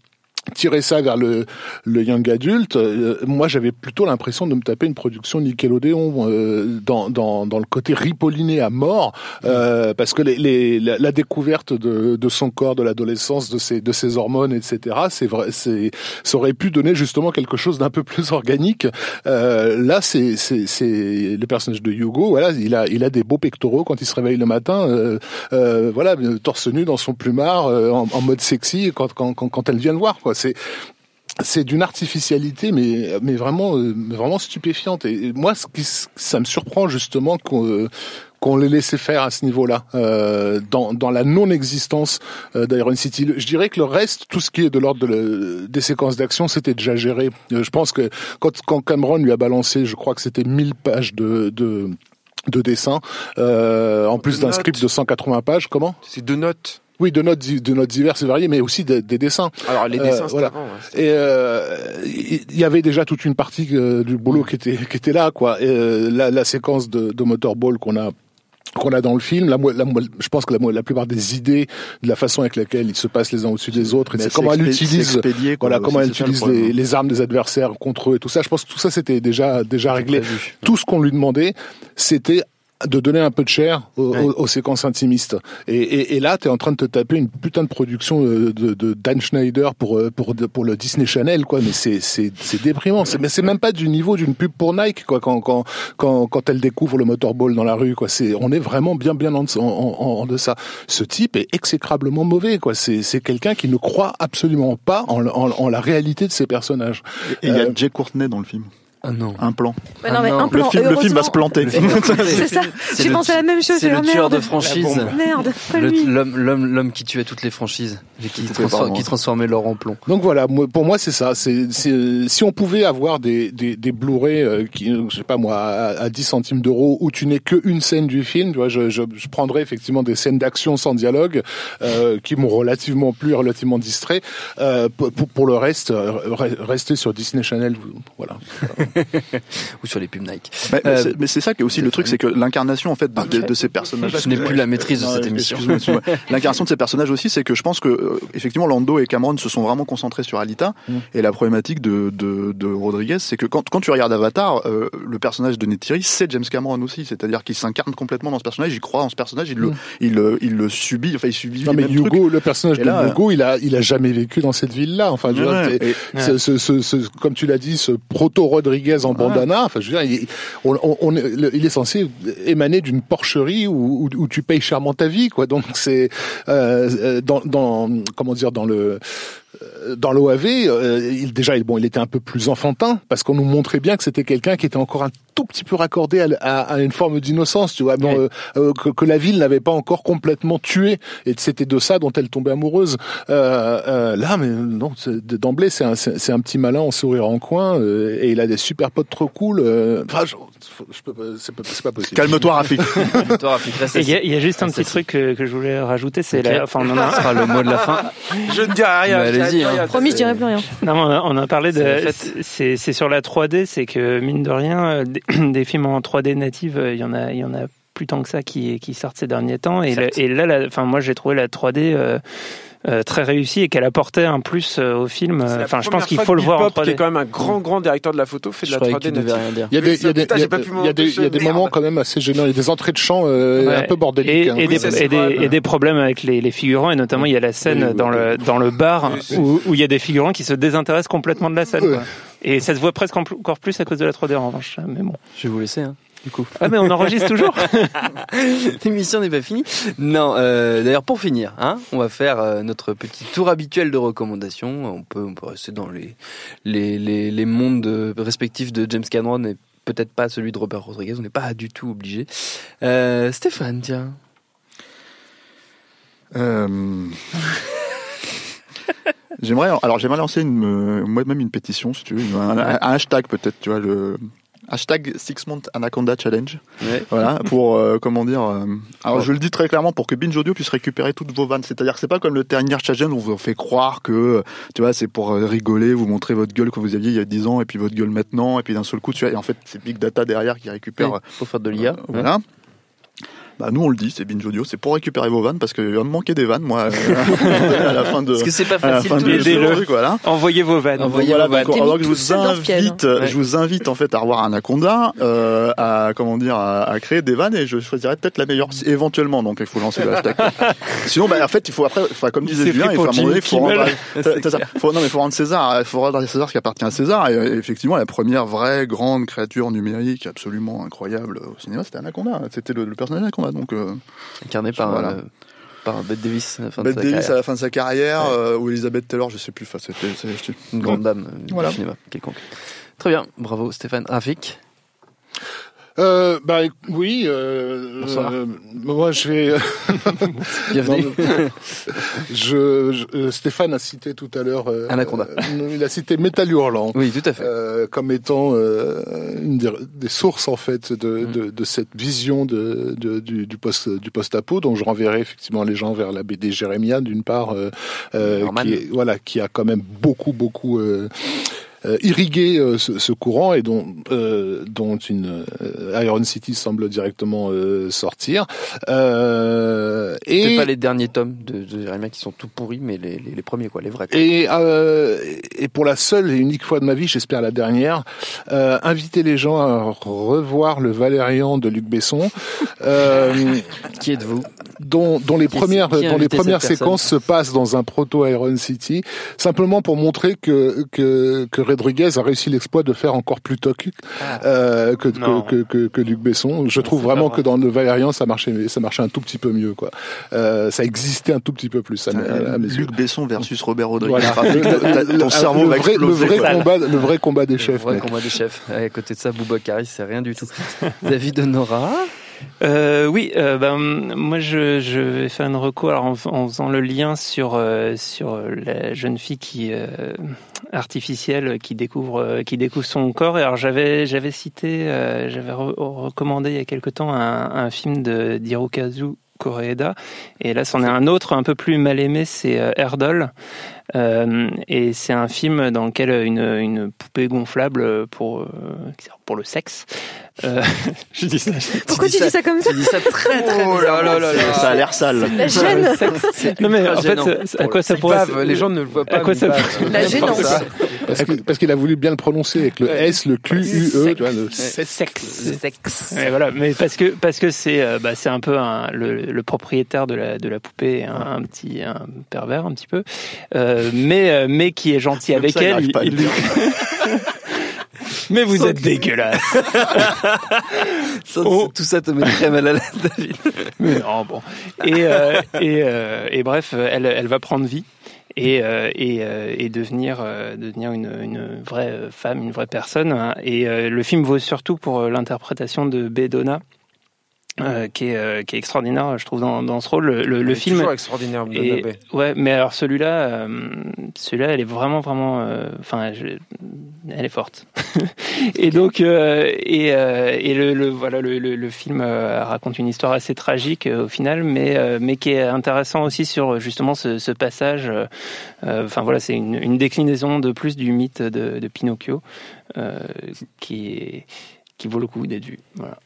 tirer ça vers le, le young adulte, euh, moi j'avais plutôt l'impression de me taper une production Nickelodeon euh, dans, dans, dans le côté ripolliné à mort, euh, parce que les, les, la, découverte de, de son corps, de l'adolescence, de ses, de ses hormones, etc., c'est vrai, c'est, ça aurait pu donner justement quelque chose d'un peu plus organique. Euh, là, c'est, c'est, c'est le personnage de Hugo, voilà, il a, il a des beaux pectoraux quand il se réveille le matin, euh, euh, voilà, torse nu dans son plumard, en, en mode sexy quand, quand, quand, quand elle vient le voir, quoi. C'est, c'est d'une artificialité, mais mais vraiment euh, vraiment stupéfiante. Et, moi, ce qui, ça me surprend justement qu'on euh, qu'on les laissé faire à ce niveau-là, euh, dans, dans la non-existence euh, d'Iron City. Je dirais que le reste, tout ce qui est de l'ordre de le- des séquences d'action, c'était déjà géré. Euh, je pense que quand, quand Cameron lui a balancé, je crois que c'était 1000 pages de... de de dessin, en plus d'un script de 180 pages, comment? C'est deux notes. Oui, de notes, de notes diverses et variées, mais aussi des, des dessins. Alors les Euh, dessins, c'était voilà. avant. ouais, c'était- Et euh, il y avait déjà toute une partie euh, du boulot qui était qui était là, quoi. Et, euh, la, la séquence de, de Motorball qu'on a qu'on a dans le film, la, la, je pense que la, plupart des idées de la façon avec laquelle ils se passent les uns au-dessus des autres, et comment elle utilise, expédié, quoi, voilà, aussi, comment elle le les, les armes des adversaires contre eux et tout ça. Je pense que tout ça c'était déjà déjà réglé. Tout ce qu'on lui demandait, c'était de donner un peu de chair aux, Ouais. aux- aux séquences intimistes. Et, et, et là, tu es en train de te taper une putain de production euh, de, de Dan Schneider pour euh, pour pour le Disney Channel, quoi. Mais c'est c'est c'est déprimant. C'est mais c'est même pas du niveau d'une pub pour Nike, quoi. Quand quand quand quand elle découvre le motorball dans la rue, quoi. C'est on est vraiment bien bien en, en, en, en deçà. Ce type est exécrablement mauvais, quoi. C'est c'est quelqu'un qui ne croit absolument pas en, en, en la réalité de ses personnages. Et il y a Euh, Jay Courtney dans le film. Ah non. Un plan. Ouais, non, mais non, un le plan, le, film, le film va se planter. C'est ça. J'ai pensé à la même chose. C'est le tueur de franchise. Merde. L'homme, l'homme, l'homme qui tuait toutes les franchises et qui, transfor- transformait l'or en plomb. Donc voilà, pour moi c'est ça. C'est, c'est- si on pouvait avoir des, des, des Blu-ray, euh, qui, je sais pas moi, à, à 10 centimes d'euros, où tu n'es que une scène du film, tu vois, je, je, je prendrais effectivement des scènes d'action sans dialogue, euh, qui m'ont relativement plu, relativement distrait. Euh, pour, pour- le reste, euh, re- rester sur Disney Channel, voilà. Ou sur les pubs Nike. Mais, mais Euh, c'est- mais c'est ça qui est aussi le truc, c'est que l'incarnation en fait de, de- de ces personnages. Je n'ai plus la maîtrise de cette émission. L'incarnation de ces personnages aussi, c'est que je pense que euh, effectivement Lando et Cameron se sont vraiment concentrés sur Alita. Mm. Et la problématique de, de, de Rodriguez, c'est que quand, quand tu regardes Avatar, euh, le personnage de Neytiri, c'est James Cameron aussi. C'est-à-dire qu'il s'incarne complètement dans ce personnage, il croit en ce personnage, il le, Mm. il, le- il le subit, enfin il subit Non mais. Hugo, le personnage Et de là, Hugo, il a, il a jamais vécu dans cette ville-là. Enfin, ouais. ce, ce, ce- comme tu l'as dit, ce proto Rodriguez en bandana. Enfin, je veux dire, il, on, on- il est censé émaner d'une porcherie où, où, où tu payes chèrement ta vie, quoi. Donc c'est euh, euh, dans, dans comment dire dans le dans l'OAV, euh, il, déjà, bon, il était un peu plus enfantin parce qu'on nous montrait bien que c'était quelqu'un qui était encore un tout petit peu raccordé à, à- à une forme d'innocence, tu vois, bon, euh, euh, que, que la ville n'avait pas encore complètement tué, et c'était de ça dont elle tombait amoureuse. Euh, euh, là, mais non, d'emblée, c'est un, un petit malin en sourire en coin, euh, et il a des super potes trop cool. euh, Enfin, c'est pas, possible. Calme-toi, Rafik. Il y, a- y juste un Reste petit truc que, que je voulais rajouter, c'est enfin on en a, sera le mot de la fin. Je ne dirai rien. Allez-y, hein. Promis, je dirai plus rien. Non, on a, on a parlé de. C'est sur la 3D, c'est que mine de rien, euh, des, films en 3D native, euh, il y en a, il y en a plus tant que ça qui, qui sortent ces derniers temps. Et, Certes. la- et là, la- enfin moi j'ai trouvé la 3D euh, euh, très réussie et qu'elle apportait un plus euh, au film. Enfin, je pense qu'il faut le voir en Bill Pop, qui est 3D. quand même un grand, grand directeur de la photo, fait de Je la croyais 3D que tu devais native. rien dire. Il y a des, il y a des, y a- moments quand même assez gênants. Il y a des entrées de chant euh, Ouais. un peu bordéliques. Et, hein. et Oui, des, et, et problèmes avec les, les figurants, et notamment il y a la scène Oui, oui, dans, oui. le, dans le bar Oui, où, il y a des figurants qui se désintéressent complètement de la scène. Quoi. Et ça se voit presque en encore plus à cause de la 3D en revanche. Mais bon. Je vais vous laisser, hein, du coup. Ah, mais on enregistre toujours L'émission n'est pas finie. Non, euh, d'ailleurs pour finir, hein, on va faire euh, notre petit tour habituel de recommandations. On peut, on peut rester dans les les les, les mondes euh, respectifs de James Cameron et peut-être pas celui de Robert Rodriguez, on n'est pas du tout obligé. Euh, Stéphane, tiens. Euh, j'aimerais, alors j'aimerais lancer une, moi-même une pétition, si tu veux, un, un hashtag peut-être, tu vois, le hashtag Six Month Anaconda Challenge. Ouais. Voilà, pour euh, comment dire. euh, alors je le dis très clairement pour que Binge Audio puisse récupérer toutes vos vannes. C'est-à-dire que c'est pas comme le dernier challenge où on vous fait croire que tu vois c'est pour euh, rigoler, vous montrer votre gueule que vous aviez il y a 10 ans et puis votre gueule maintenant et puis d'un seul coup tu vois et en fait c'est Big Data derrière qui récupère. Ouais, Pour faire de l'IA. euh, voilà. Bah nous on le dit, c'est Binge Audio, c'est pour récupérer vos vannes parce qu'il va me manquer des vannes moi euh, à la fin de. Parce que c'est pas facile de jours. truc, voilà. Envoyez vos vannes. Envoyez Voilà, vos vannes. alors que je vous invite, je vous invite en fait à revoir Anaconda, euh, à comment dire, à, à créer des vannes et je choisirais peut-être la meilleure éventuellement. Donc il faut lancer le hashtag. Sinon, bah, en fait, il faut après, enfin, comme disait Julien, il faut, à il faut rendre. Faut- non mais il faut rendre César, il faut rendre César ce qui appartient à César. Et, euh, effectivement, la première vraie grande créature numérique absolument incroyable au cinéma, c'était Anaconda. C'était le, le personnage d'Anaconda. Donc euh, Incarné par, Voilà. euh, par Bette Davis. à la fin de sa Davis carrière. à la fin de sa carrière, Ouais. euh, ou Elizabeth Taylor, je sais plus. Enfin, c'était, Une grande dame Voilà. du cinéma, quelconque. Très bien, bravo Stéphane. Rafik Euh, bah oui. Euh, Bonsoir. euh, moi, je vais. Bienvenue. Je, je- euh, Stéphane a cité tout à l'heure. euh, Anaconda. euh, il a cité Métal Hurlant. oui, tout à fait. euh, comme étant euh, une des, des sources en fait de, Mm. de, de cette vision de, de- du, du post du post-apo donc je renverrai effectivement les gens vers la BD Jérémia d'une part euh, euh, qui est, voilà qui a quand même beaucoup beaucoup euh, irrigué euh, ce, ce courant et dont euh, dont une euh, Iron City semble directement euh, sortir euh, C'est et pas les derniers tomes de, de Jérémia qui sont tout pourris, mais les, les, les premiers, quoi, les vrais. quoi. Et, euh, et pour la seule et unique fois de ma vie, j'espère la dernière, euh, inviter les gens à revoir le Valérian de Luc Besson, euh, Qui êtes-vous? dont, dont les Qui- premières, dont les premières séquences se passent dans un proto Iron City, simplement pour montrer que que, que Rodriguez a réussi l'exploit de faire encore plus toc euh, que, que, que, que, que Luc Besson. Je trouve vraiment vrai. que dans le Valérian, ça marchait, ça marchait un tout petit peu mieux, quoi. Euh, ça existait un tout petit peu plus à, mes- à mes yeux. Luc Besson versus Robert Rodriguez. Voilà. T'as- Le- ton le- cerveau le va vrai, le combat, le vrai combat des chefs. Le vrai mec. combat des chefs. À côté de ça, Boubacar, c'est rien du tout. David Honora Euh, oui, euh, ben, moi je, je vais faire une reco alors en, en faisant le lien sur euh, sur la jeune fille qui euh, artificielle qui découvre euh, qui découvre son corps. Et alors j'avais j'avais cité euh, j'avais re- recommandé il y a quelque temps un, un film de d'Hirokazu Koreeda et là c'en est un autre un peu plus mal aimé c'est Erdol. Euh, et c'est un film dans lequel une, une poupée gonflable pour, euh, pour le sexe. Euh, je dis ça. Pourquoi tu dis ça comme ça Tu dis ça très très Oh là là là là, ça a l'air sale. La gêne Non mais en fait, à quoi ça pourrait Bave, les gens ne le voient pas. à quoi ça peut- La gênance. Parce qu'il a voulu bien le prononcer avec le S, le Q, U, E, tu vois, le sexe. sexe. Voilà, mais parce que parce que c'est euh, bah, c'est un peu un, le, le propriétaire de la de la poupée, un, un petit un pervers un petit peu, euh, euh, mais qui est gentil Même avec ça, elle. il- pas à mais vous êtes dégueulasse. Ça, Oh. Tout ça te met très mal à l'aise, David. Mais non, bon. Et, euh, et, euh, et bref, elle, elle va prendre vie et, euh, et, euh, et devenir, euh, devenir une, une vraie femme, une vraie personne. hein. Et euh, le film vaut surtout pour euh, l'interprétation de Bedona. Euh, qui, est, euh, qui est extraordinaire, je trouve, dans, dans ce rôle. Le, film toujours extraordinaire. Et, ouais, mais alors celui-là, euh, celui-là, elle est vraiment, vraiment, enfin, elle est forte. et donc, et, et le, le- voilà, le, film raconte une histoire assez tragique au final, mais mais qui est intéressant aussi sur justement ce, ce passage. Enfin voilà, c'est une, une déclinaison de plus du mythe de, de Pinocchio qui est qui vaut le coup d'être vu. Voilà.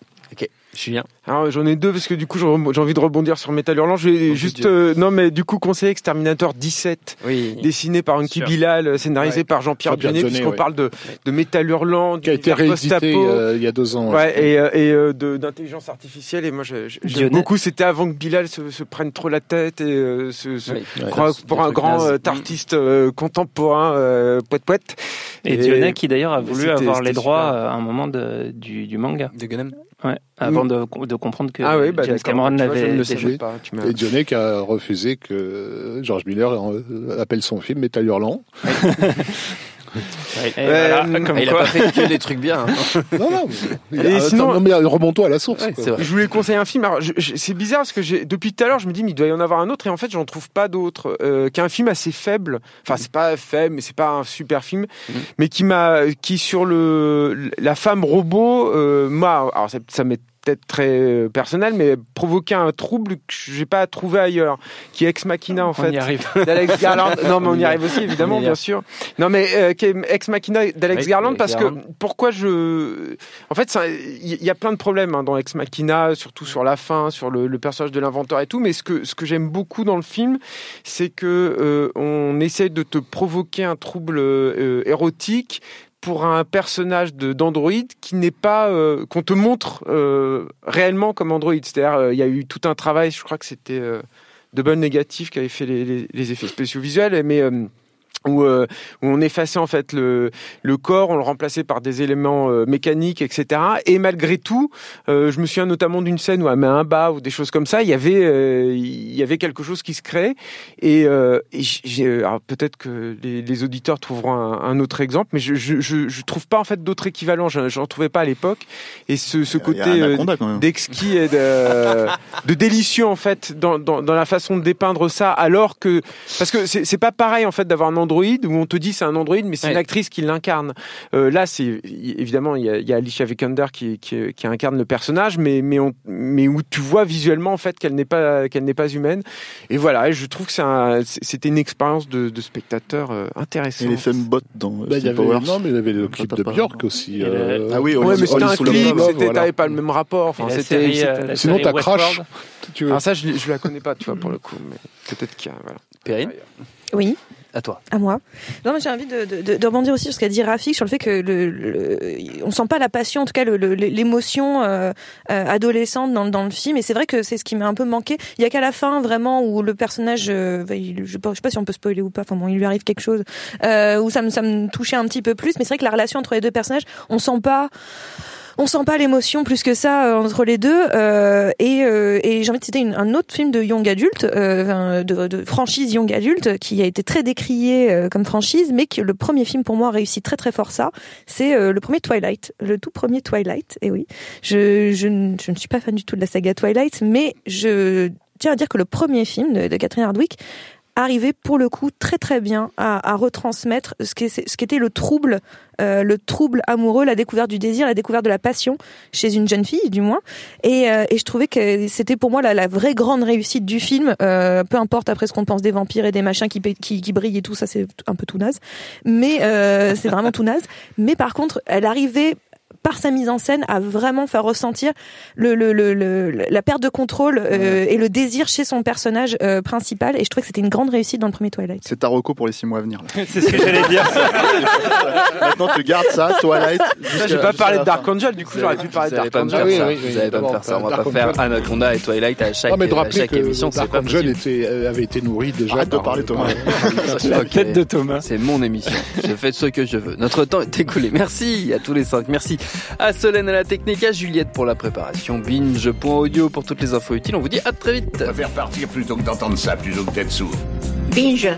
Julien. Alors j'en ai deux parce que du coup j'ai envie de rebondir sur Metal Hurlant. Je vais Oh, juste euh, non mais du coup conseiller Exterminator 17 Oui. dessiné par Sûr. Bilal, euh, scénarisé Ouais. par Jean-Pierre Jeunet puisqu'on ouais. parle de de Metal Hurlant, qui a été réédité euh, il y a deux ans. Ouais, et, euh, et euh, de- d'intelligence artificielle. Et moi, j'aime beaucoup. C'était avant que Bilal se, se prenne trop la tête et euh, se, se Oui. Croit pour un grand euh, artiste euh, contemporain, euh, poète poète. Et, Et- Dionnet qui d'ailleurs a voulu avoir les droits euh, à un moment de, du, du manga. De Gunham. Ouais, avant de, de comprendre que Ah oui, bah James. Cameron l'avait pas. Et Dionnet qui a refusé que George Miller euh, appelle son film Metal Hurlant. Et Euh, voilà, comme il a pas fait que des trucs bien. hein. Non, non, mais, Et sinon- non, mais remonte-toi à la source. Ouais, quoi. c'est vrai. Je voulais conseiller un film. C'est bizarre parce que depuis tout à l'heure, je me dis, mais il doit y en avoir un autre, et en fait, j'en trouve pas d'autre. Euh, qui est un film assez faible. Enfin, c'est pas faible, mais c'est pas un super film, Mhm. mais qui m'a, qui sur le la femme robot, euh, m'a, alors ça, ça m'est peut-être très euh, personnel, mais provoqué un trouble que j'ai pas trouvé ailleurs, qui est Ex Machina en On fait. y arrive. d'Alex Garland. Non, mais on y arrive aussi, évidemment, On bien sûr. Non, mais euh, qui est Ex Machina d'Alex Oui, Garland, parce Garland. que pourquoi je. En fait, il y a plein de problèmes hein, dans Ex Machina, surtout sur la fin, sur le, le personnage de l'inventeur et tout. Mais ce que, ce que j'aime beaucoup dans le film, c'est que euh, on essaie de te provoquer un trouble euh, érotique pour un personnage de d'Android qui n'est pas euh, qu'on te montre euh, réellement comme Android. C'est-à-dire, euh, il y a eu tout un travail. Je crois que c'était euh, Double Négatif qui avait fait les, les- effets spéciaux visuels, mais où, euh, où on effaçait en fait le, le corps, on le remplaçait par des éléments euh, mécaniques, etc. Et malgré tout, euh, je me souviens notamment d'une scène où elle met un bas ou des choses comme ça. Il y avait, euh, il y avait quelque chose qui se crée. Et, euh, et j'ai, alors peut-être que les, les auditeurs trouveront un, un autre exemple, mais je, je, je, je trouve pas en fait d'autres équivalents. Je, j'en trouvais pas à l'époque. Et ce, ce côté euh, d'exquis et de, de délicieux en fait dans, dans, dans la façon de dépeindre ça alors que parce que c'est c'est pas pareil en fait d'avoir un android où on te dit c'est un android mais c'est Ouais. une actrice qui l'incarne euh, là c'est évidemment il y a, il y a Alicia Vikander qui, qui, qui incarne le personnage mais mais on, mais où tu vois visuellement en fait qu'elle n'est pas qu'elle n'est pas humaine et voilà et je trouve que c'est un- c'était une expérience de, de spectateur euh, intéressante Et les femmes-bots dans Bah, il y avait, non, mais il y avait le clip de Björk aussi. Euh, le- Ah oui, ouais mais c'était un clip voilà. t'avais pas le même rapport enfin la c'était série, c'était- la Sinon, t'as Westworld. Crash. si tu veux. alors ça je, je la connais pas tu vois pour le coup mais peut-être qu'il y a voilà Perrine, Oui. À toi. À moi. Non, mais j'ai envie de, de, de, rebondir aussi sur ce qu'a dit Rafik sur le fait que le, le- on sent pas la passion, en tout cas l'émotion euh, euh, adolescente dans, dans le film. Et c'est vrai que c'est ce qui m'a un peu manqué. Il y a qu'à la fin vraiment où le personnage, euh, bah, il- je, sais je sais pas si on peut spoiler ou pas. Enfin bon, il lui arrive quelque chose euh, où ça me ça me touchait un petit peu plus. Mais c'est vrai que la relation entre les deux personnages, on sent pas on sent pas l'émotion plus que ça euh, entre les deux euh, et, euh, et j'ai envie de citer un autre film de young adulte de, de franchise young adulte qui a été très décrié comme franchise mais que le premier film pour moi réussit très très fort ça. C'est le premier Twilight le tout premier Twilight et oui. Je, je, ne- je ne suis pas fan du tout de la saga Twilight mais je tiens à dire que le premier film de, de Catherine Hardwick arrivait pour le coup très très bien à, à retransmettre ce qui ce qu'était le trouble euh, le trouble amoureux, la découverte du désir, la découverte de la passion chez une jeune fille, du moins. Et, euh, et je trouvais que c'était pour moi la, la vraie grande réussite du film. Euh, peu importe après ce qu'on pense des vampires et des machins qui, qui, qui brillent et tout, ça c'est un peu tout naze. Mais euh, c'est vraiment tout naze. Mais par contre, elle arrivait par sa mise en scène à vraiment faire ressentir le, le, le, le- la perte de contrôle euh, et le désir chez son personnage euh, principal et je trouvais que c'était une grande réussite dans le premier Twilight. C'est ta reco pour les six mois à venir. C'est ce que j'allais dire. Maintenant, tu gardes ça, Twilight. J'ai pas parlé de. Dark Angel, du coup, j'aurais pu parler de Vous allez Dark Angel. faire Ah oui, ça. oui, oui, Vous allez pas me faire ça. On va Dark pas faire Angel. Anaconda et Twilight à chaque, Non, mais de à rappeler chaque que émission. C'est Dark pas Angel était, euh, avait été nourri déjà. Arrête de par- parler, Thomas. La tête de Thomas. C'est mon émission. Je fais ce que je veux. Notre temps est écoulé. Merci à tous les cinq. Merci à Solène à la technique, à Juliette pour la préparation, binge.audio pour toutes les infos utiles. On vous dit à très vite. Je préfère partir plutôt que d'entendre ça, plutôt que d'être sourd. Binge.